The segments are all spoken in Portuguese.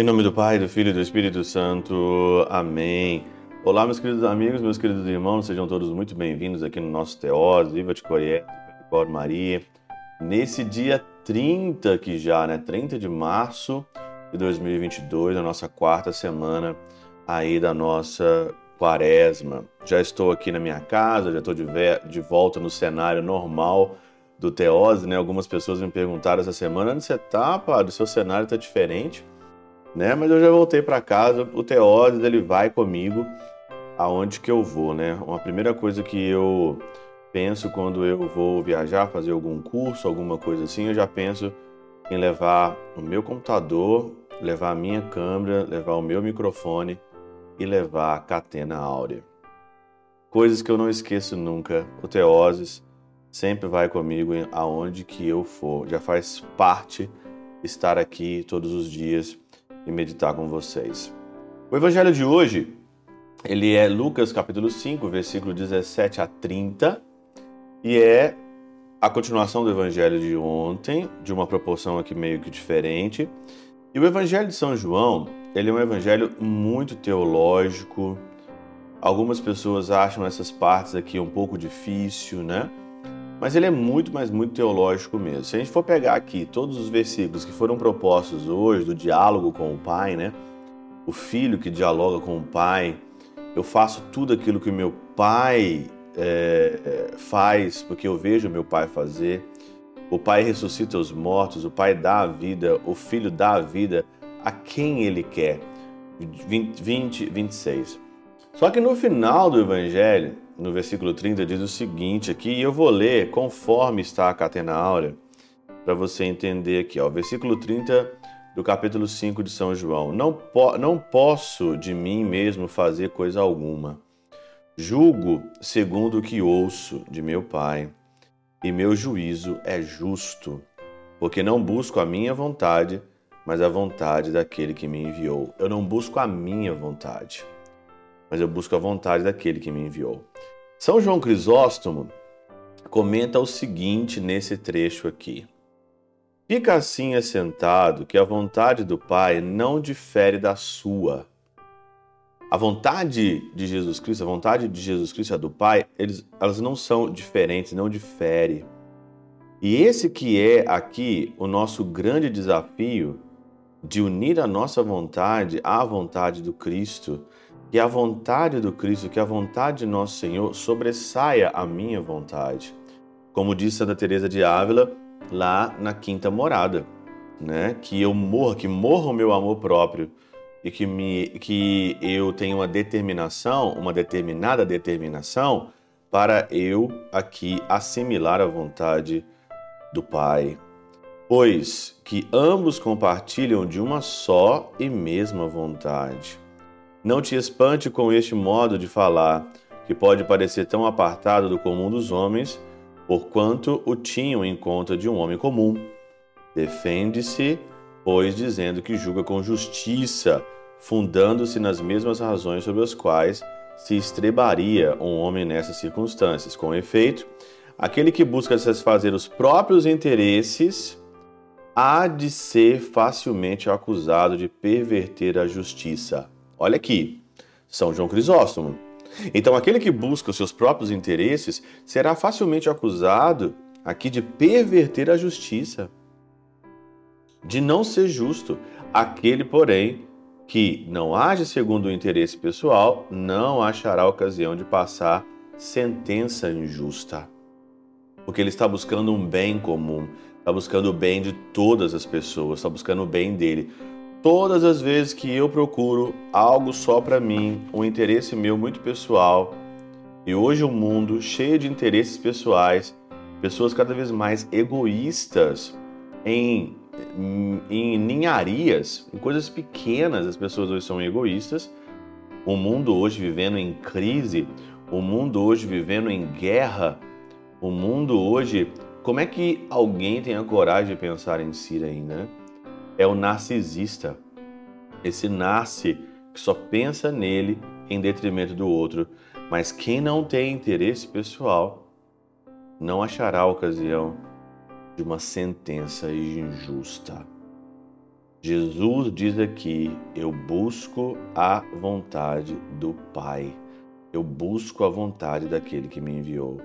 Em nome do Pai, do Filho e do Espírito Santo. Amém. Olá, meus queridos amigos, meus queridos irmãos, sejam todos muito bem-vindos aqui no nosso Teós, Viva de Corié, Cor Maria. Nesse dia 30 que já, né, 30 de março de 2022, a nossa quarta semana aí da nossa quaresma. Já estou aqui na minha casa, já estou de, de volta no cenário normal do Teose, né? Algumas pessoas me perguntaram essa semana, onde você tá, padre? O seu cenário tá diferente, né? Mas eu já voltei para casa, o Teose, ele vai comigo aonde que eu vou, né? Uma primeira coisa que eu penso quando eu vou viajar, fazer algum curso, alguma coisa assim, eu já penso em levar o meu computador, levar a minha câmera, levar o meu microfone e levar a catena áurea. Coisas que eu não esqueço nunca. O Teoses sempre vai comigo aonde que eu for. Já faz parte estar aqui todos os dias e meditar com vocês. O evangelho de hoje, ele é Lucas capítulo 5, versículo 17 a 30, e é a continuação do evangelho de ontem, de uma proporção aqui meio que diferente. E o evangelho de São João, ele é um evangelho muito teológico. Algumas pessoas acham essas partes aqui um pouco difícil, né? Mas ele é muito, mas muito teológico mesmo. Se a gente for pegar aqui todos os versículos que foram propostos hoje do diálogo com o Pai, né? O filho que dialoga com o Pai, eu faço tudo aquilo que o meu Pai é, faz, porque eu vejo o meu Pai fazer. O Pai ressuscita os mortos, o Pai dá a vida, o Filho dá a vida a quem ele quer. 20, 20 26. Só que no final do Evangelho, no versículo 30, diz o seguinte aqui, e eu vou ler conforme está a catena áurea, para você entender aqui. Ó, versículo 30 do capítulo 5 de São João. Não, po não posso de mim mesmo fazer coisa alguma. Julgo segundo o que ouço de meu Pai, e meu juízo é justo, porque não busco a minha vontade, mas a vontade daquele que me enviou. Eu não busco a minha vontade, mas eu busco a vontade daquele que me enviou. São João Crisóstomo comenta o seguinte nesse trecho aqui. Fica assim assentado que a vontade do Pai não difere da sua. A vontade de Jesus Cristo, a vontade de Jesus Cristo e a do Pai, eles, elas não são diferentes, não diferem. E esse que é aqui o nosso grande desafio de unir a nossa vontade à vontade do Cristo, que a vontade do Cristo, que a vontade de nosso Senhor sobressaia a minha vontade. Como disse Santa Teresa de Ávila lá na quinta morada, né? Que eu morra, que morra o meu amor próprio e que me que eu tenha uma determinação, uma determinada determinação para eu aqui assimilar a vontade do Pai pois que ambos compartilham de uma só e mesma vontade. Não te espante com este modo de falar, que pode parecer tão apartado do comum dos homens, porquanto o tinham em conta de um homem comum. Defende-se, pois, dizendo que julga com justiça, fundando-se nas mesmas razões sobre as quais se estrebaria um homem nessas circunstâncias. Com efeito, aquele que busca satisfazer os próprios interesses há de ser facilmente acusado de perverter a justiça. Olha aqui, São João Crisóstomo. Então, aquele que busca os seus próprios interesses será facilmente acusado aqui de perverter a justiça, de não ser justo. Aquele, porém, que não age segundo o interesse pessoal, não achará ocasião de passar sentença injusta. Porque ele está buscando um bem comum, está buscando o bem de todas as pessoas, está buscando o bem dele. Todas as vezes que eu procuro algo só para mim, um interesse meu muito pessoal, e hoje o um mundo cheio de interesses pessoais, pessoas cada vez mais egoístas em, em ninharias, em coisas pequenas, as pessoas hoje são egoístas. O mundo hoje vivendo em crise, o mundo hoje vivendo em guerra, o mundo hoje como é que alguém tem a coragem de pensar em si ainda? Né? É o narcisista. Esse nasce que só pensa nele em detrimento do outro. Mas quem não tem interesse pessoal não achará ocasião de uma sentença injusta. Jesus diz aqui: Eu busco a vontade do Pai. Eu busco a vontade daquele que me enviou.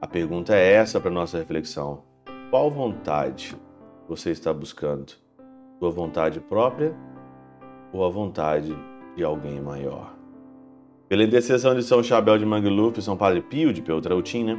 A pergunta é essa para nossa reflexão: qual vontade você está buscando? Sua vontade própria ou a vontade de alguém maior? Pela intercessão de São Chabel de Mangluf, São Padre Pio de Peltrautina,